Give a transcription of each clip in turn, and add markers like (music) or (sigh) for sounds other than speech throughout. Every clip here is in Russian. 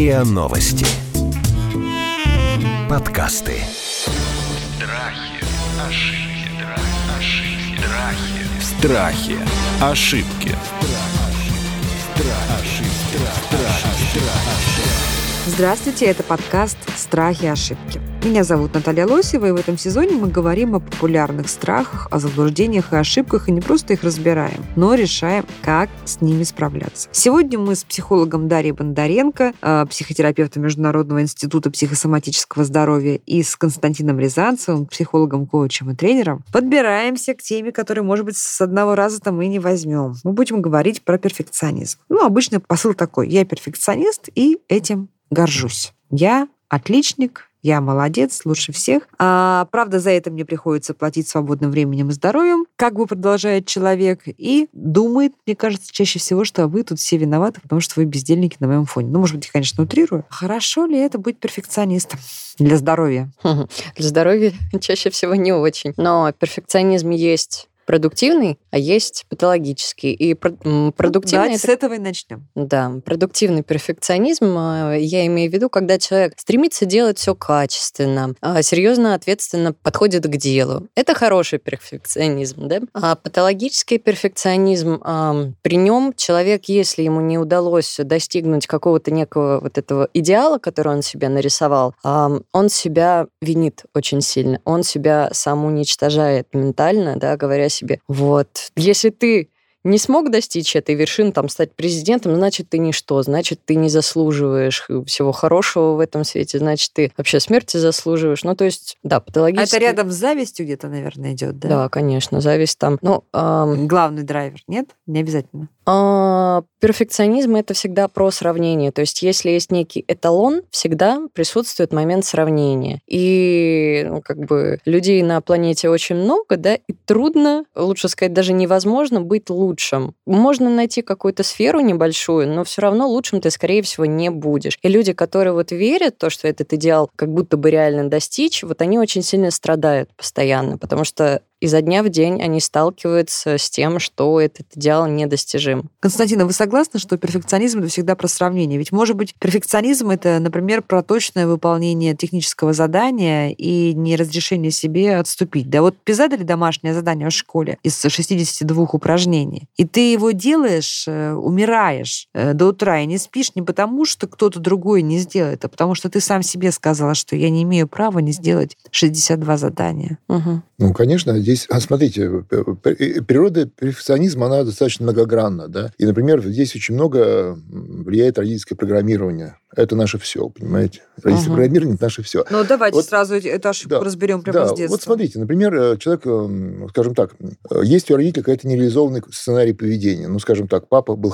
РИА Новости. Подкасты. Страхи, ошибки, ошибки, Страхи. страхи. Ошибки. Здравствуйте, это подкаст «Страхи и ошибки». Меня зовут Наталья Лосева, и в этом сезоне мы говорим о популярных страхах, о заблуждениях и ошибках, и не просто их разбираем, но решаем, как с ними справляться. Сегодня мы с психологом Дарьей Бондаренко, э, психотерапевтом Международного института психосоматического здоровья, и с Константином Рязанцевым, психологом, коучем и тренером, подбираемся к теме, которую, может быть, с одного раза-то мы не возьмем. Мы будем говорить про перфекционизм. Ну, обычно посыл такой. Я перфекционист, и этим горжусь. Я отличник, я молодец, лучше всех. А, правда, за это мне приходится платить свободным временем и здоровьем, как бы продолжает человек, и думает, мне кажется, чаще всего, что вы тут все виноваты, потому что вы бездельники на моем фоне. Ну, может быть, я, конечно, утрирую. Хорошо ли это быть перфекционистом для здоровья? (laughs) Для здоровья чаще всего не очень. Но перфекционизм есть продуктивный, а есть патологический. И м, продуктивный Давайте это с этого и начнем. Да, продуктивный перфекционизм, а, я имею в виду, когда человек стремится делать все качественно, а, серьезно, ответственно подходит к делу. Это хороший перфекционизм, да? А патологический перфекционизм, а, при нем человек, если ему не удалось достигнуть какого-то некого вот этого идеала, который он себе нарисовал, он себя винит очень сильно, он себя сам уничтожает ментально, да, говоря себе, вот, если ты не смог достичь этой вершины, там, стать президентом, значит, ты ничто, значит, ты не заслуживаешь всего хорошего в этом свете, значит, ты вообще смерти заслуживаешь. Ну, то есть, да, А патологически... это рядом с завистью где-то, наверное, идет, да? Да, конечно, зависть там. Ну, ам, Главный драйвер, нет? Не обязательно. а, перфекционизм это всегда про сравнение. То есть, если есть некий эталон, всегда присутствует момент сравнения. И ну, как бы людей на планете очень много, да, и трудно, лучше сказать, даже невозможно быть лучшим. Можно найти какую-то сферу небольшую, но все равно лучшим ты, скорее всего, не будешь. И люди, которые вот верят в то, что этот идеал как будто бы реально достичь, вот они очень сильно страдают постоянно, потому что изо дня в день они сталкиваются с тем, что этот идеал недостижим. Константин, а вы согласны, что перфекционизм это всегда про сравнение? Ведь, может быть, перфекционизм это, например, про точное выполнение технического задания и не разрешение себе отступить. Да вот тебе задали домашнее задание в школе из 62 упражнений, и ты его делаешь, э, умираешь э, до утра и не спишь не потому, что кто-то другой не сделает, а потому что ты сам себе сказала, что я не имею права не сделать 62 задания. Мгм. Ну, конечно, здесь, а, смотрите, п- природа перфекционизма, она достаточно многогранна, да. И, например, здесь очень много влияет родительское программирование. Это наше все, понимаете? Родительское Ага. программирование – это наше все. Ну, давайте Вот- сразу эту ошибку Да, разберем прямо Да, с детства. вот смотрите, например, э, человек, э, скажем так, э, есть у родителя какой-то нереализованный сценарий поведения. Ну, скажем так, папа был,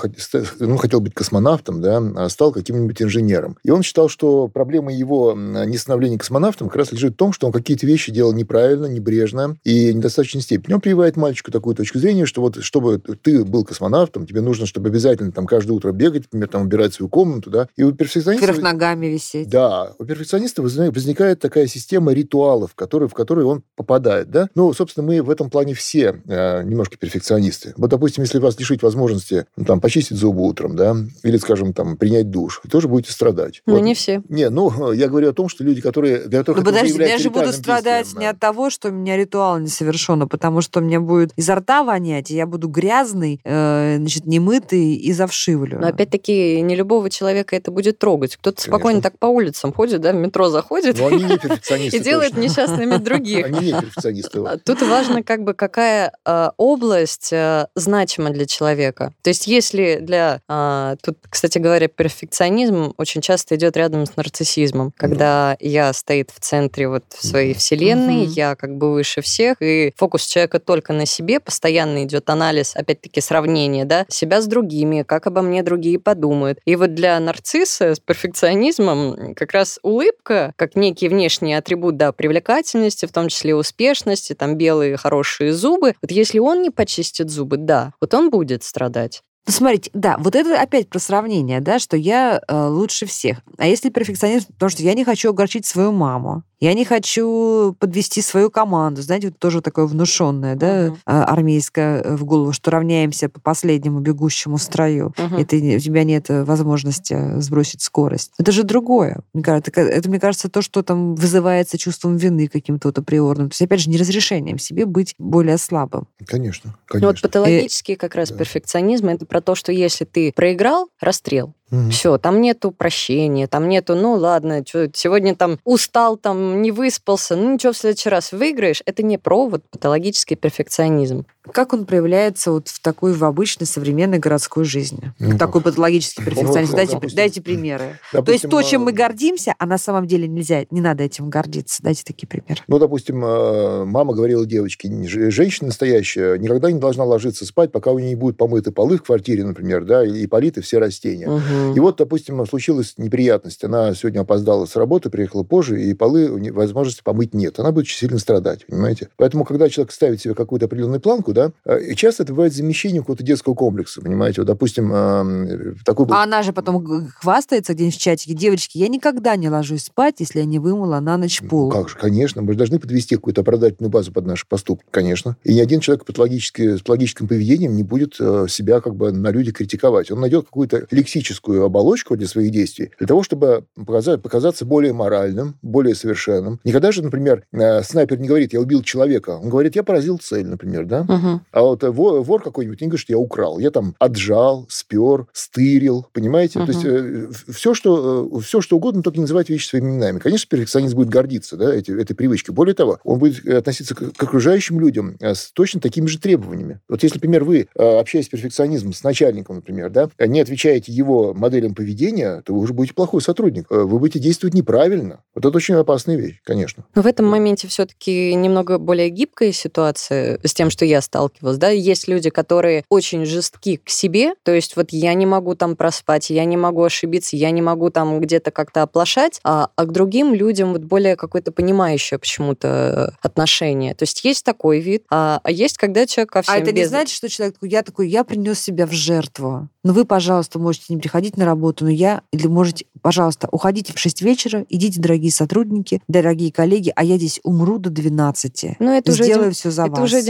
ну, хотел быть космонавтом, да, а стал каким-нибудь инженером. И он считал, что проблема его не становления космонавтом как раз лежит в том, что он какие-то вещи делал неправильно, небрежно и в недостаточной степени. Он прививает мальчику такую точку зрения, что вот чтобы ты был космонавтом, тебе нужно, чтобы обязательно там каждое утро бегать, например, там убирать свою комнату, да, и у перфекциониста... Вверх ногами висеть. Да, у перфекциониста возник- возникает такая система ритуалов, которые, в которые он попадает. Да? Ну, собственно, мы в этом плане все э, немножко перфекционисты. Вот, допустим, если вас лишить возможности ну, там, почистить зубы утром, да, или, скажем, там, принять душ, вы тоже будете страдать. Ну, Вот. не все. Не, ну, (laughs) я говорю о том, что люди, которые... Для которых Ну это уже подожди, я же буду страдать действием, не да. от того, что у меня ритуал не совершен, а потому что у меня будет изо рта вонять, и я буду грязный, э, значит, немытый и завшивлю. Но опять-таки не любого человека это будет трогать. Кто-то Конечно. спокойно так по улицам ходит, да, в метро заходит Но они не перфекционисты. (laughs) и делает точно. несчастными других. Они не перфекционисты. А Тут важно, как бы, какая э, область э, значима для человека. То есть, если для... э, тут, кстати говоря, перфекционизм очень часто идет рядом с нарциссизмом, когда я стоит в центре вот своей вселенной, Мгм. я как бы выше всех, и фокус человека только на себе, постоянно идет анализ, опять-таки, сравнение, да, себя с другими, как обо мне другие подумают. И вот для нарцисса с перфекционизмом как раз улыбка, как некий внешний атрибут, да, привлекательности, в том числе успешности, там белые хорошие зубы. Вот если он не почистит зубы, да, вот он будет страдать. Ну, смотрите, да, вот это опять про сравнение, да, что я э, лучше всех. А если перфекционизм, потому что я не хочу огорчить свою маму, Я не хочу подвести свою команду. Знаете, вот тоже такое внушенное, да, а, армейское э, в голову, что равняемся по последнему бегущему строю. Мгм. И ты, у тебя нет э, возможности сбросить скорость. Это же другое. Мне кажется, это, это, мне кажется, то, что там вызывается чувством вины каким-то вот априорным. То есть, опять же, не разрешением себе быть более слабым. Конечно, Ну, конечно. вот патологический как раз Да. перфекционизм это про то, что если ты проиграл, расстрел. Мгм. Все, там нету прощения, там нету, ну ладно, чё, сегодня там устал, там не выспался, ну ничего, в следующий раз выиграешь. Это не про вот патологический перфекционизм. Как он проявляется вот в такой, в обычной современной городской жизни? Ну, такой патологический Ну, перфекционизм. вот, дайте, допустим, дайте примеры. То есть Допустим, то, чем а, мы гордимся, а на самом деле нельзя, не надо этим гордиться. Дайте такие примеры. Ну, допустим, э, мама говорила девочке, женщина настоящая никогда не должна ложиться спать, пока у нее не будут помыты полы в квартире, например, да, и политы все растения. Мгм. И вот, допустим, случилась неприятность. Она сегодня опоздала с работы, приехала позже, и полы возможности помыть нет. Она будет очень сильно страдать, понимаете? Поэтому, когда человек ставит себе какую-то определенную планку, да, э, и часто это бывает замещение какого-то детского комплекса, понимаете? Вот, допустим, э, такой... был- А она же потом хвастается где-нибудь в чатике. Девочки, я никогда не ложусь спать, если я не вымыла на ночь пол. Ну, Как же, конечно. Мы же должны подвести какую-то оправдательную базу под наши поступки, конечно. И ни один человек патологически, с патологическим поведением не будет э, себя как бы на людях критиковать. Он найдет какую-то лексическую оболочку для своих действий, для того, чтобы показать, показаться более моральным, более совершенным. Никогда же, например, э, снайпер не говорит, я убил человека. Он говорит, я поразил цель, например, да? А вот э, вор, вор какой-нибудь не говорит, что я украл. Я там отжал, спер, стырил, понимаете? То есть э, все, что, э, все, что угодно, только не называть вещи своими именами. Конечно, перфекционист будет гордиться да, эти, этой привычкой. Более того, он будет э, относиться к, к окружающим людям э, с точно такими же требованиями. Вот если, например, вы, общаясь с перфекционизмом, с начальником, например, да, не отвечаете его моделям поведения, то вы уже будете плохой сотрудник. Вы будете действовать неправильно. Вот это очень опасная вещь, конечно. Но в этом моменте все-таки немного более гибкая ситуация с тем, что я сталкивалась. Да? Есть люди, которые очень жестки к себе, то есть вот я не могу там проспать, я не могу ошибиться, я не могу там где-то как-то оплошать, а, а к другим людям вот более какое-то понимающее почему-то отношение. То есть есть такой вид, а, а есть, когда человек ко всем А это не без- значит, что человек такой, я такой, я принес себя в жертву. Ну вы, пожалуйста, можете не приходить на работу, но я, или можете, пожалуйста, уходите в 6 вечера, идите, дорогие сотрудники, дорогие коллеги, а я здесь умру до 12. Ну, это уже Сделаю дем- все за это вас. уже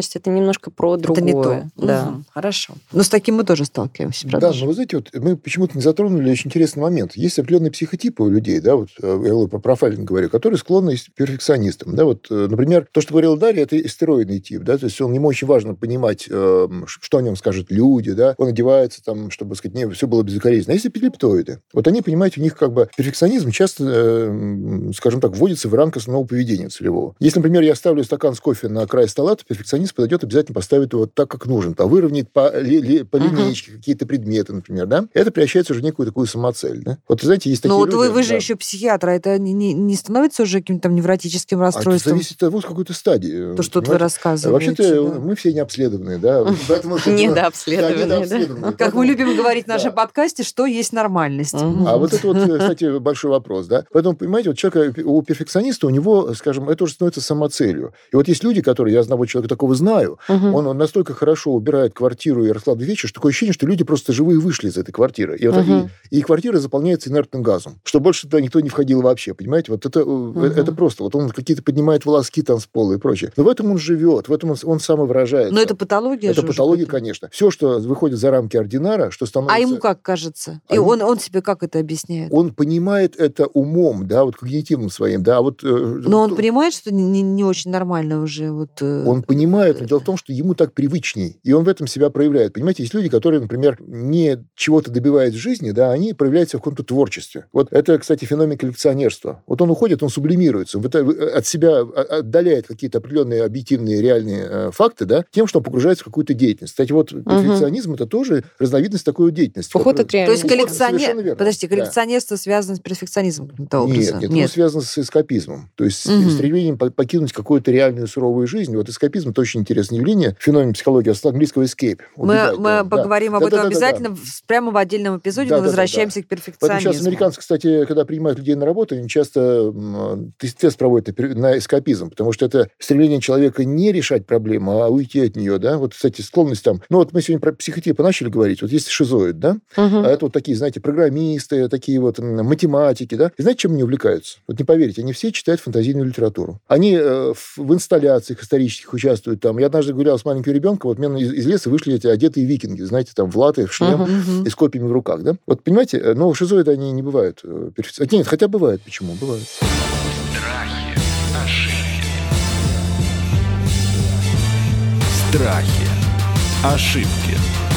демонстративность, это немножко про Это другое. не то. Да. Мгм, Хорошо. Но с таким мы тоже сталкиваемся, Да, правда? же? но вы знаете, вот мы почему-то не затронули очень интересный момент. Есть определенные психотипы у людей, да, вот э, я про профайлинг говорю, которые склонны к перфекционистам. Да, вот, э, например, то, что говорила Дарья, это истероидный тип, да, то есть он, ему очень важно понимать, э, что о нем скажут люди, да, он одевается там, чтобы, сказать, не, все было безукоризненно. А есть эпилептоиды. Вот они, понимаете, у них как бы перфекционизм часто, э, м, скажем так, вводится в рамки основного поведения целевого. Если, например, я ставлю стакан с кофе на край стола, то перфекционист подойдет, обязательно поставит его так, как нужен, повыровняет по, ли- ли- по линейке какие-то предметы, например, да, это превращается уже в некую такую самоцель, да. Вот, знаете, есть такие Ну вот люди... вы, вы же да. еще психиатр, а это не, не- не становится уже каким-то там невротическим А это расстройством? зависит от того, с какой-то стадии. то, что вы рассказываете. Вообще-то да. мы все не обследованные, да. (laughs) Недообследованные, (laughs) да. Как мы любим говорить в (laughs) нашем подкасте, что есть нормальность. А вот это вот, э, кстати, большой вопрос, да. Поэтому, понимаете, вот человек, у перфекциониста, у него, скажем, это уже становится самоцелью. И вот есть люди, которые, я одного человека такого знаю, Мгм. он, он настолько хорошо убирает квартиру и раскладывает вещи, что такое ощущение, что люди просто живые вышли из этой квартиры. И, вот, Мгм. и, и квартира заполняется инертным газом, что больше туда никто не входил вообще, понимаете? Вот это, э, это просто. Вот он какие-то поднимает волоски там с пола и прочее. Но в этом он живет, в этом он, он самовыражается. Но это патология Это же уже патология, какая-то. конечно. Все, что выходит за рамки ординара, что становится... А ему как кажется? А И ему- он, он себе как это объясняет? Он понимает это умом, да, вот когнитивным своим, да, вот... э, Но он понимает, что не, не- очень нормально уже. Вот, Он понимает, но дело в том, что ему так привычней, и он в этом себя проявляет. Понимаете, есть люди, которые, например, не чего-то добивают в жизни, да, они проявляются в каком-то творчестве. Вот это, кстати, феномен коллекционерства. Вот он уходит, он сублимируется, он выта- от себя о- отдаляет какие-то определенные объективные реальные э, факты, да, тем, что он погружается в какую-то деятельность. Кстати, вот перфекционизм это тоже разновидность такой деятельности. Уход которая- от То есть реальности. Коллекционер... Подожди, Да. коллекционерство связано с перфекционизмом каким-то Нет, образом? нет, оно связано с эскапизмом. То есть с стремлением по- покинуть какую-то реальную суровую жизнь. Вот эскапизм – это очень интересное явление. Феномен психологии английского escape. Мы, убегать, мы да, да. поговорим об Да, этом да, да, да, да. обязательно в- прямо в отдельном эпизоде, Да, мы да, да, возвращаемся к Поэтому перфекционизму. сейчас американцы, кстати, когда принимают людей на работу, они часто м, тест, проводят на эскапизм, потому что это стремление человека не решать проблему, а уйти от нее, да. Вот, кстати, склонность там... Ну, вот мы сегодня про психотипы начали говорить. Вот есть шизоид, да? Мгм. А это вот такие, знаете, программисты, такие вот математики, да. И знаете, чем они увлекаются? Вот не поверите, они все читают фантазийную литературу. Они э, в инсталляциях исторических участвуют там. Я однажды гулял с маленьким ребенком, вот мне из, из леса вышли эти одетые викинги, знаете, там в латы, в шлем Мгм. и с копьями в руках, да. Вот понимаете, э, но шизоиды они не бывают э. Нет, хотя бывают. Почему? Бывают. Страхи, ошибки, Страхи. Ошибки.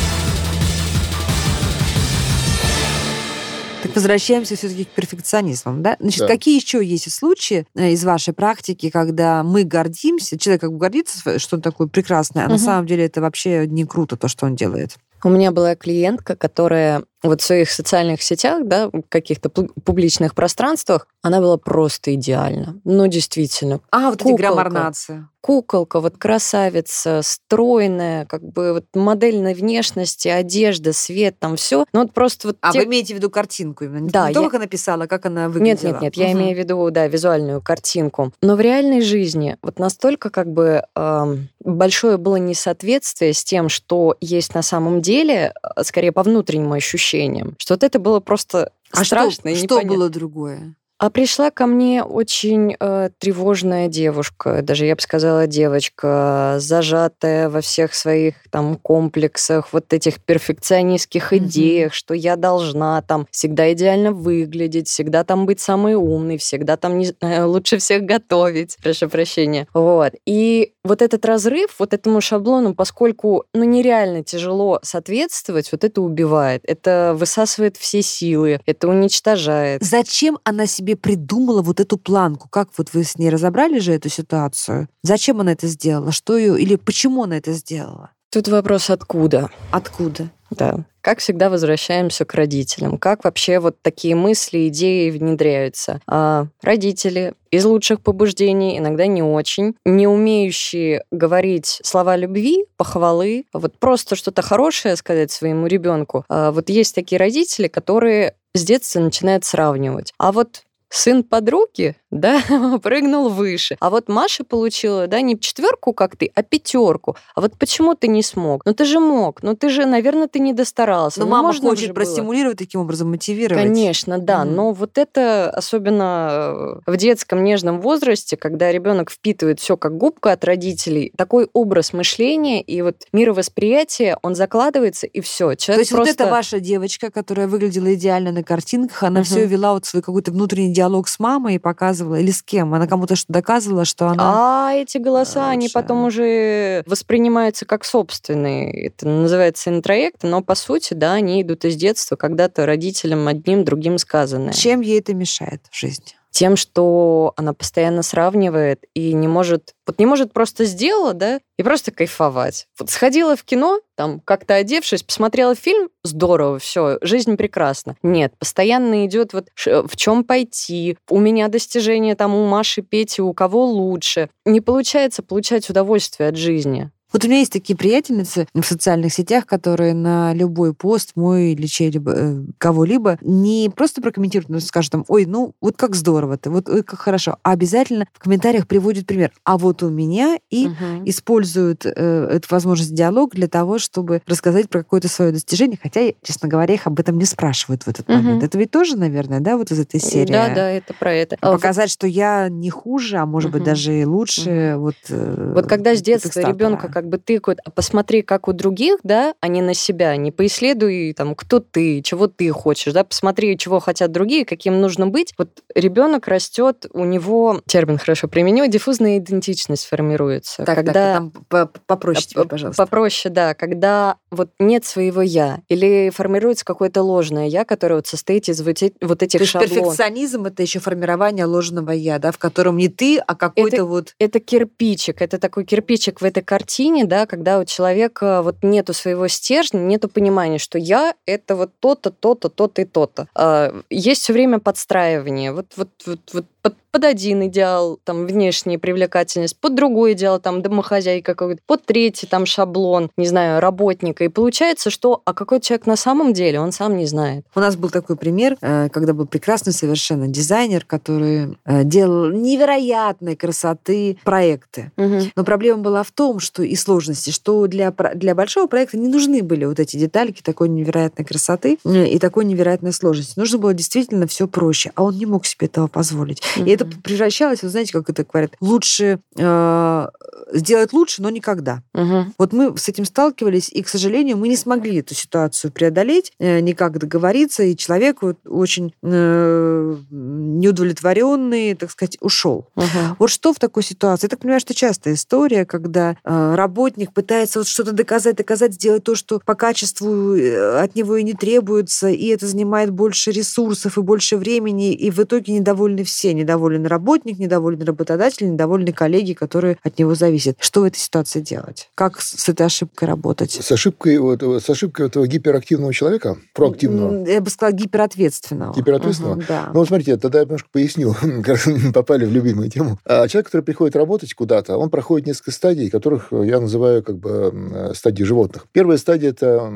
Возвращаемся все-таки к перфекционизмам, да? Значит, Да. какие еще есть случаи э, из вашей практики, когда мы гордимся, человек как бы гордится, что он такое прекрасное, а на Мгм. самом деле это вообще не круто, то, что он делает? У меня была клиентка, которая вот в своих социальных сетях, да, в каких-то пу- публичных пространствах, она была просто идеальна. Ну, действительно. А, вот эти Куколка. граммарнации. Куколка, вот красавица, стройная, как бы вот модельной внешности, одежда, свет, там все. Ну, вот просто вот А те- вы имеете в виду картинку именно? Да, Не то, я- как она писала, а как она Нет, выглядела? нет, нет, я Мгм. имею в виду, да, визуальную картинку. Но в реальной жизни вот настолько как бы эм, большое было несоответствие с тем, что есть на самом деле, э, скорее по внутренним ощущениям, что вот это было просто А страшно и что, что непонятно. было другое? А пришла ко мне очень э, тревожная девушка, даже я бы сказала девочка, зажатая во всех своих там комплексах, вот этих перфекционистских Мгм. идеях, что я должна там всегда идеально выглядеть, всегда там быть самой умной, всегда там не- э, лучше всех готовить, прошу прощения. Вот. И вот этот разрыв, вот этому шаблону, поскольку ну, нереально тяжело соответствовать, вот это убивает, это высасывает все силы, это уничтожает. Зачем она себе придумала вот эту планку? Как вот вы с ней разобрали же эту ситуацию? Зачем она это сделала? Что ее или почему она это сделала? Тут вопрос откуда. Откуда? Да. Как всегда возвращаемся к родителям. Как вообще вот такие мысли, идеи внедряются? А, родители из лучших побуждений, иногда не очень, не умеющие говорить слова любви, похвалы, вот просто что-то хорошее сказать своему ребенку. А, вот есть такие родители, которые с детства начинают сравнивать. А вот сын подруги, (laughs) да, прыгнул выше. А вот Маша получила, да, не четверку, как ты, а пятерку. А вот почему ты не смог? Ну ты же мог, ну ты же, наверное, ты не достарался. Но Ну, мама можно хочет же было. простимулировать таким образом, мотивировать. Конечно, да, Мгм. но вот это особенно э, в детском нежном возрасте, когда ребенок впитывает все как губка от родителей, такой образ мышления и вот мировосприятие, он закладывается и все. То Человек есть вот просто... эта ваша девочка, которая выглядела идеально на картинках, она Мгм. все вела вот свой какой-то внутренний диалог с мамой и показывала, или с кем? Она кому-то что доказывала, что она... А эти голоса, они лучше. потом уже воспринимаются как собственные. Это называется интроект, но по сути, да, они идут из детства, когда-то родителям одним, другим сказанные. Чем ей это мешает в жизни? Тем, что она постоянно сравнивает и не может, вот не может просто сделала, да, и просто кайфовать. Вот сходила в кино, там, как-то одевшись, посмотрела фильм, здорово, все, жизнь прекрасна. Нет, постоянно идет вот ш- в чем пойти, у меня достижения там у Маши, Пети, у кого лучше. Не получается получать удовольствие от жизни. Вот у меня есть такие приятельницы в социальных сетях, которые на любой пост мой или чей-либо, э, кого-либо не просто прокомментируют, но скажут там, ой, ну вот как здорово ты, вот ой, как хорошо, а обязательно в комментариях приводят пример. А вот у меня и Мгм. используют э, эту возможность диалог для того, чтобы рассказать про какое-то свое достижение, хотя, честно говоря, их об этом не спрашивают в этот Мгм. момент. Это ведь тоже, наверное, да, вот из этой серии. Да, да, это про это. А Показать, что я не хуже, а может быть Мгм. даже и лучше. Вот, э, Вот когда с детства ребенка как бы тыкают, а посмотри, как у других, да, а не на себя, не поисследуй, там, кто ты, чего ты хочешь, да, посмотри, чего хотят другие, каким нужно быть. Вот ребенок растет, у него, термин хорошо применю, диффузная идентичность формируется. Так, когда так, там по- по- попроще П- пожалуйста. Попроще, да, когда вот нет своего я, или формируется какое-то ложное я, которое вот состоит из вот, вот этих То есть шаблонов. перфекционизм это еще формирование ложного я, да, в котором не ты, а какой-то вот это кирпичик, это такой кирпичик в этой картине, да, когда у человека вот нету своего стержня, нету понимания, что я это вот то-то, то-то, то-то и то-то. А, Есть все время подстраивание. Вот, вот, вот, вот под, под один идеал, там, внешняя привлекательность, под другой идеал, там, домохозяйка какой-то, под третий, там, шаблон, не знаю, работника. И получается, что, а какой человек на самом деле, он сам не знает. У нас был такой пример, э, когда был прекрасный совершенно дизайнер, который э, делал невероятной красоты проекты. Угу. Но проблема была в том, что и сложности, что для, для большого проекта не нужны были вот эти детальки такой невероятной красоты э, и такой невероятной сложности. Нужно было действительно все проще, а он не мог себе этого позволить. И это превращалось, вы знаете, как это говорят, лучше э, сделать лучше, но никогда. Мгм. Вот мы с этим сталкивались, и, к сожалению, мы не смогли эту ситуацию преодолеть, э, никак договориться, и человек вот очень э, неудовлетворенный, так сказать, ушел. Мгм. Вот что в такой ситуации? Я так понимаю, что частая история, когда э, работник пытается вот что-то доказать, доказать, сделать то, что по качеству э, от него и не требуется, и это занимает больше ресурсов и больше времени, и в итоге недовольны все. Недоволен работник, недоволен работодатель, недовольны коллеги, которые от него зависят. Что в этой ситуации делать? Как с этой ошибкой работать? С ошибкой, вот, с ошибкой этого гиперактивного человека, проактивного, Я бы сказала, гиперответственного. Гиперответственного? Мгм, да. Ну, вот смотрите, тогда я немножко поясню, (laughs) как попали в любимую тему. А человек, который приходит работать куда-то, он проходит несколько стадий, которых я называю как бы м, стадии животных. Первая стадия – это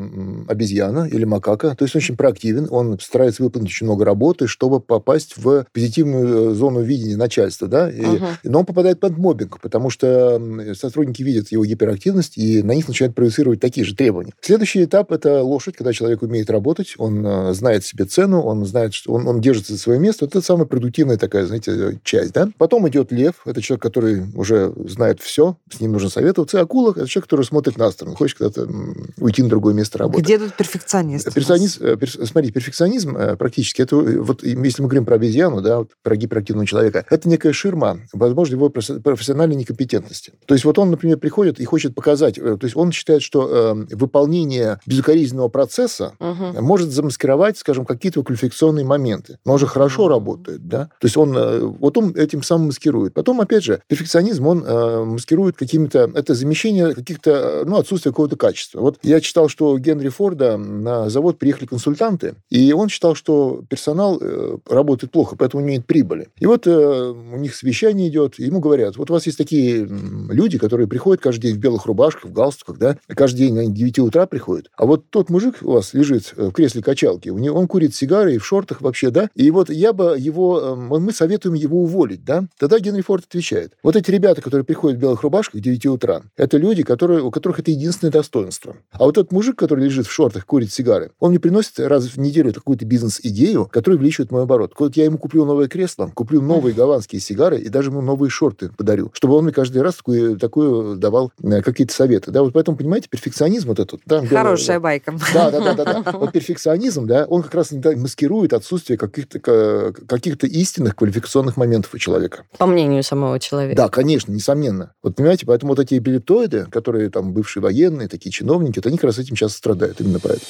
обезьяна или макака, то есть он очень проактивен, он старается выполнить очень много работы, чтобы попасть в позитивную э, зону видения начальства, да, и- Мгм. но он попадает под мобинг, потому что сотрудники видят его гиперактивность и на них начинают проецировать такие же требования. Следующий этап – это лошадь, когда человек умеет работать, он э, знает себе цену, он знает, что он, он держится за свое место. Вот это самая продуктивная такая, знаете, э, часть. Да? Потом идет лев, это человек, который уже знает все, с ним нужно советоваться. Акула – это человек, который смотрит на сторону, хочет куда-то м, уйти на другое место работы. Где тут перфекционист? нас? Перфекционизм, э, перс- смотри, перфекционизм э, практически, это э, вот если мы говорим про обезьяну, да, вот про гиперактивного человека, это некая ширма, возможно, его професс- профессиональной некомпетентности. То есть вот он, например, приходит и хочет показать, э, то есть он считает, что э, выполнение безукоризненного процесса Мгм. может замаскировать, скажем, какие-то квалификационные моменты. Но он же хорошо Мгм. работает, да? То есть он, э, вот он этим самым маскирует. Потом, опять же, перфекционизм, он э, маскирует какими-то, это замещение каких-то, э, ну, отсутствие какого-то качества. Вот я читал, что Генри Форда на завод приехали консультанты, и он считал, что персонал э, работает плохо, поэтому не имеет прибыли. И вот э, у них совещание идет, и ему говорят, вот у вас есть такие люди, которые приходят каждый день в белых рубашках, в галстуках, да, каждый день к 9 утра приходят, а вот тот мужик у вас лежит э, в кресле качалки, у него, он курит сигары и в шортах вообще, да, и вот я бы его, э, мы советуем его уволить, да, тогда Генри Форд отвечает, вот эти ребята, которые приходят в белых рубашках к 9 утра, это люди, которые, у которых это единственное достоинство. А вот тот мужик, который лежит в шортах, курит сигары, он мне приносит раз в неделю какую-то бизнес-идею, которая увеличивает мой оборот. Вот я ему куплю новое кресло, куплю новые голландские сигары и даже ему новые шорты подарю, чтобы он мне каждый раз такую, такую давал э, какие-то советы. Да, вот поэтому, понимаете, перфекционизм вот этот. Да, Хорошая байка. да, да, да, да, да. Вот перфекционизм, да, он как раз маскирует отсутствие каких-то ка- каких-то истинных квалификационных моментов у человека. По мнению самого человека. Да, конечно, несомненно. Вот понимаете, поэтому вот эти эпилептоиды, которые там бывшие военные, такие чиновники, вот они как раз этим часто страдают. Именно поэтому.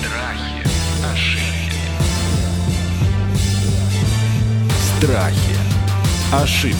Страхи, Страхи. Ошибки.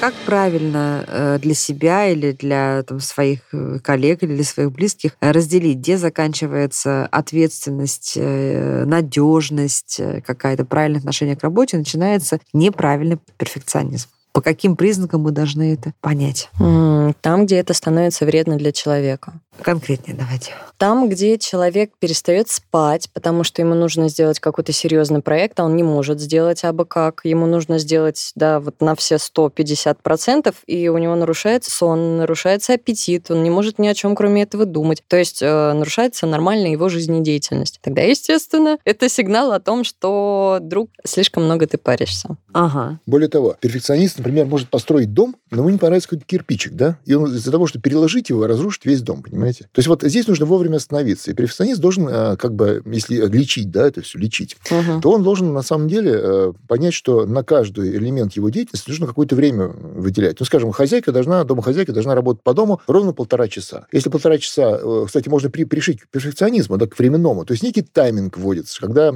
Как правильно э, для себя или для там, своих э, коллег или для своих близких э, разделить, где заканчивается ответственность, надежность, какая-то правильное отношение к работе, начинается неправильный перфекционизм? По каким признакам мы должны это понять? Там, где это становится вредно для человека. Конкретнее давайте. Там, где человек перестает спать, потому что ему нужно сделать какой-то серьезный проект, а он не может сделать абы как. Ему нужно сделать, да, вот на все 150%, и у него нарушается сон, нарушается аппетит, он не может ни о чем, кроме этого, думать. То есть э, нарушается нормальная его жизнедеятельность. Тогда, естественно, это сигнал о том, что, друг, слишком много ты паришься. Ага. Более того, перфекционист, например, может построить дом, но ему не понравится какой-то кирпичик, да? И он из-за того, что переложить его, разрушит весь дом, понимаете? То есть вот здесь нужно вовремя остановиться. И перфекционист должен, э, как бы, если лечить, да, это все лечить, Мгм. то он должен на самом деле э, понять, что на каждый элемент его деятельности нужно какое-то время выделять. Ну, скажем, хозяйка должна, домохозяйка должна работать по дому ровно полтора часа. Если полтора часа, э, кстати, можно при, пришить к перфекционизму, да, к временному, то есть некий тайминг вводится. Когда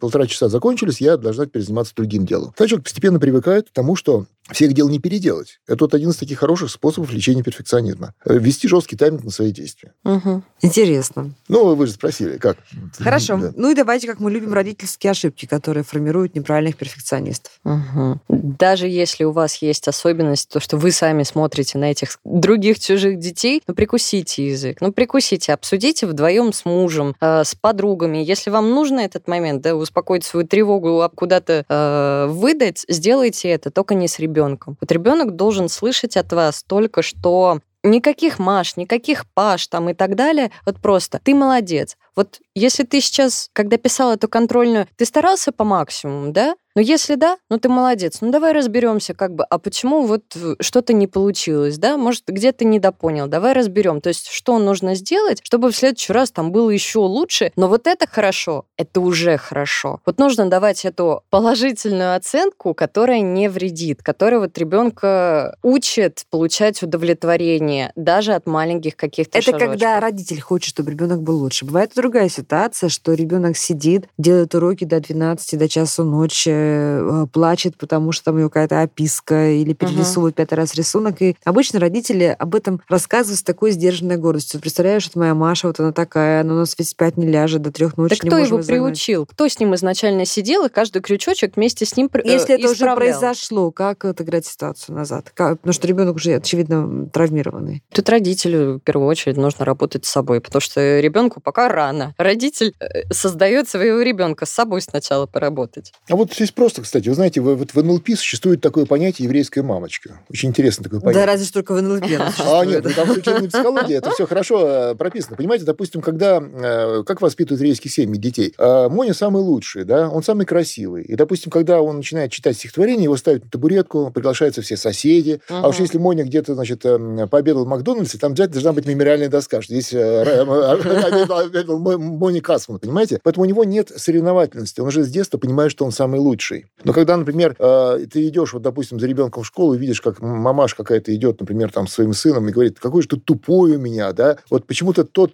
полтора часа закончились, я должна теперь заниматься другим делом. Тогда человек постепенно привыкает к тому, что всех дел не переделать. Это вот один из таких хороших способов лечения перфекционизма. Ввести жесткий тайминг на свои действия. Действия. Мгм. Интересно. Ну, вы же спросили, как? Хорошо. Да. Ну и давайте, как мы любим, родительские ошибки, которые формируют неправильных перфекционистов. Мгм. Даже если у вас есть особенность, то, что вы сами смотрите на этих других чужих детей, ну, прикусите язык. Ну, прикусите, обсудите вдвоем с мужем, э, с подругами. Если вам нужно этот момент, да, успокоить свою тревогу, а куда-то э, выдать, сделайте это, только не с ребенком. Вот ребенок должен слышать от вас только что Никаких Маш, никаких Паш там и так далее. Вот просто ты молодец. Вот если ты сейчас, когда писал эту контрольную, ты старался по максимуму, да? Но если да, ну ты молодец. Ну давай разберемся, как бы, а почему вот э, что-то не получилось, да? Может, где-то недопонял. Давай разберем. То есть, что нужно сделать, чтобы в следующий раз там было еще лучше. Но вот это хорошо, это уже хорошо. Вот нужно давать эту положительную оценку, которая не вредит, которая вот ребенка учит получать удовлетворение даже от маленьких каких-то Это шажочков. когда родитель хочет, чтобы ребенок был лучше. Бывает другая ситуация, что ребенок сидит, делает уроки до 12, до часу ночи, э, плачет, потому что там у него какая-то описка или перерисовывает пятый раз рисунок. И обычно родители об этом рассказывают с такой сдержанной гордостью. Представляешь, вот моя Маша, вот она такая, она у нас весь спать не ляжет, до трех ночи Так кто его её загнать». приучил? Кто с ним изначально сидел и каждый крючочек вместе с ним э, Если это уже исправлял? произошло, как отыграть ситуацию назад? Как- Потому что ребенок уже, очевидно, травмированный. Тут родителю в первую очередь нужно работать с собой, потому что ребенку пока рано. Родитель э, создает своего ребенка с собой сначала поработать. А вот здесь просто, кстати, вы знаете, в- вот в НЛП существует такое понятие еврейская мамочка. Очень интересно такое понятие. Да разве что только в НЛП А, нет, ну, там учебной (laughs) психологии это все хорошо э, прописано. Понимаете, допустим, когда, э, как воспитывают еврейские семьи детей, э, Моня самый лучший, да, он самый красивый. И, допустим, когда он начинает читать стихотворение, его ставят на табуретку, приглашаются все соседи. А уж если Моня где-то, значит, э, пообедал в Макдональдсе, там обязательно должна быть мемориальная доска, что здесь обедал- обедал Мо- Мони Касман, понимаете? Поэтому у него нет соревновательности. Он уже с детства понимает, что он самый лучший. Но когда, например, э, ты идешь, вот, допустим, за ребенком в школу и видишь, как мамаш какая-то идет, например, там, с своим сыном и говорит, какой же ты тупой у меня, да? Вот почему-то тот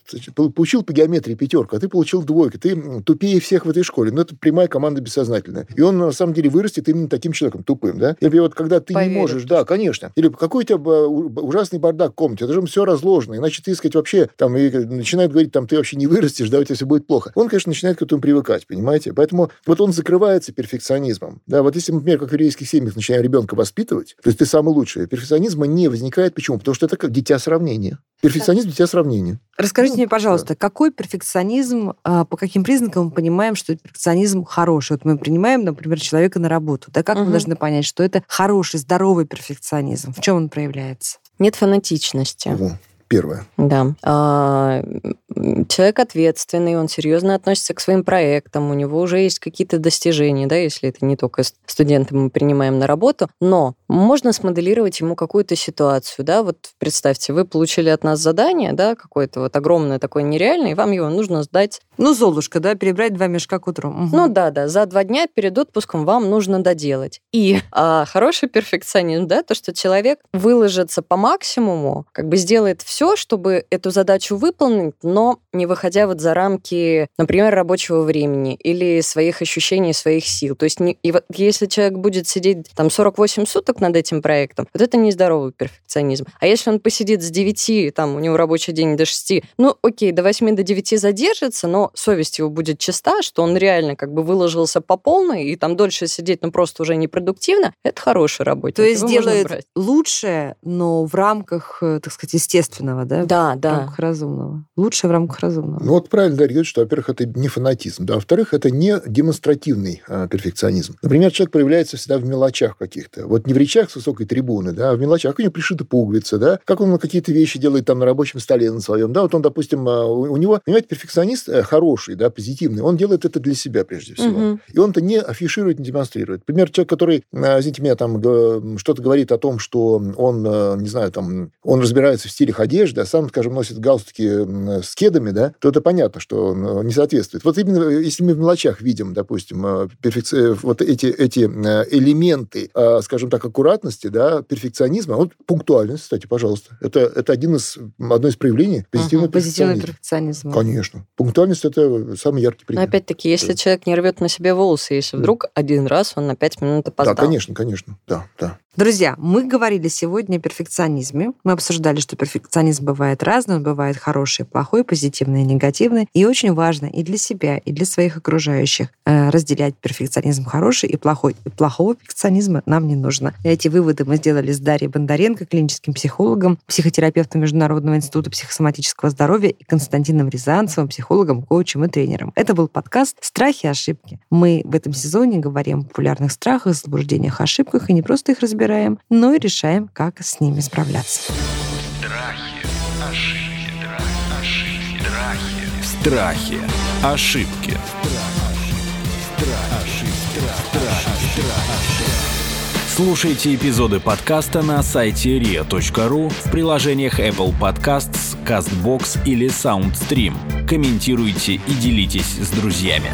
получил по геометрии пятерку, а ты получил двойку. Ты тупее всех в этой школе. Но это прямая команда бессознательная. И он, на самом деле, вырастет именно таким человеком, тупым, да? Или вот когда ты Поверит. не можешь, да, конечно. Или какой у тебя ужасный бардак в комнате, это же все разложено. Иначе ты, сказать, вообще там и начинает говорить, там, ты вообще не вырастешь, да, у тебя все будет плохо. Он, конечно, начинает к этому привыкать, понимаете? Поэтому вот он закрывается перфекционизмом. Да, вот если, например, как в еврейских семьях начинаем ребенка воспитывать, то есть ты самый лучший, перфекционизма не возникает. Почему? Потому что это как дитя сравнения. Перфекционизм – дитя сравнения. Расскажите Ну, мне, пожалуйста, какой перфекционизм, а, по каким признакам мы понимаем, что перфекционизм хороший? Вот мы принимаем, например, человека на работу. Да как мы Мгм. должны понять, что это хороший, здоровый перфекционизм? В чем он проявляется? Нет фанатичности. Во, Первое. Да. А, человек ответственный, он серьезно относится к своим проектам, у него уже есть какие-то достижения, да, если это не только студенты мы принимаем на работу, но можно смоделировать ему какую-то ситуацию, да, вот представьте, вы получили от нас задание, да, какое-то вот огромное такое нереальное, и вам его нужно сдать, Ну, Золушка, да, перебрать два мешка к утру. Мгм. ну да, да, за два дня перед отпуском вам нужно доделать. И а, хороший перфекционизм, да, то, что человек выложится по максимуму, как бы сделает все, чтобы эту задачу выполнить, но не выходя вот за рамки, например, рабочего времени или своих ощущений, своих сил. То есть не- и вот если человек будет сидеть там 48 суток над этим проектом, вот это нездоровый перфекционизм. А если он посидит с 9, там у него рабочий день до 6, ну окей, до 8 до 9 задержится, но совесть его будет чиста, что он реально как бы выложился по полной, и там дольше сидеть, ну просто уже непродуктивно, это хороший работник. То есть делает лучшее, но в рамках, э, так сказать, естественного, да? Да, В да. рамках разумного. Лучшее в рамках разумного. Ну, вот правильно Дарья говорит, что, во-первых, это не фанатизм, да, а во-вторых, это не демонстративный а, перфекционизм. Например, человек проявляется всегда в мелочах каких-то. Вот не в речах с высокой трибуны, да, а в мелочах. Как у него пришита пуговица, да, как он какие-то вещи делает там на рабочем столе на своем, да, вот он, допустим, а, у него, понимаете, перфекционист э, хороший, да, позитивный, он делает это для себя прежде всего. Мгм. И он это не афиширует, не демонстрирует. Например, человек, который, э, извините меня, там что-то говорит о том, что он, э, не знаю, там, он разбирается в стилях одежды, а сам, скажем, носит галстуки с кедами, да, то это понятно, что он не соответствует. Вот именно если мы в мелочах видим, допустим, перфекци- вот эти, эти элементы, скажем так, аккуратности, да, перфекционизма, вот пунктуальность, кстати, пожалуйста, это, это один из, одно из проявлений позитивного Позитивный перфекционизма. перфекционизм. Конечно. Пунктуальность – это самый яркий Но пример. опять-таки, если Да. человек не рвет на себе волосы, если Да. вдруг один раз он на пять минут Да, опоздал. конечно, конечно, да, да. Друзья, мы говорили сегодня о перфекционизме. Мы обсуждали, что перфекционизм бывает разный, он бывает хороший, плохой, позитивный негативный. И очень важно и для себя, и для своих окружающих э, разделять перфекционизм хороший и плохой. И плохого перфекционизма нам не нужно. Эти выводы мы сделали с Дарьей Бондаренко, клиническим психологом, психотерапевтом Международного института психосоматического здоровья и Константином Рязанцевым, психологом, коучем и тренером. Это был подкаст «Страхи и ошибки». Мы в этом сезоне говорим о популярных страхах, заблуждениях, ошибках и не просто их разбираем, но и решаем, как с ними справляться. Страхи, ошибки, ошибки, страхи. Страхи. Ошибки. Слушайте эпизоды подкаста на сайте ria.ru в приложениях Apple Podcasts, CastBox или SoundStream. Комментируйте и делитесь с друзьями.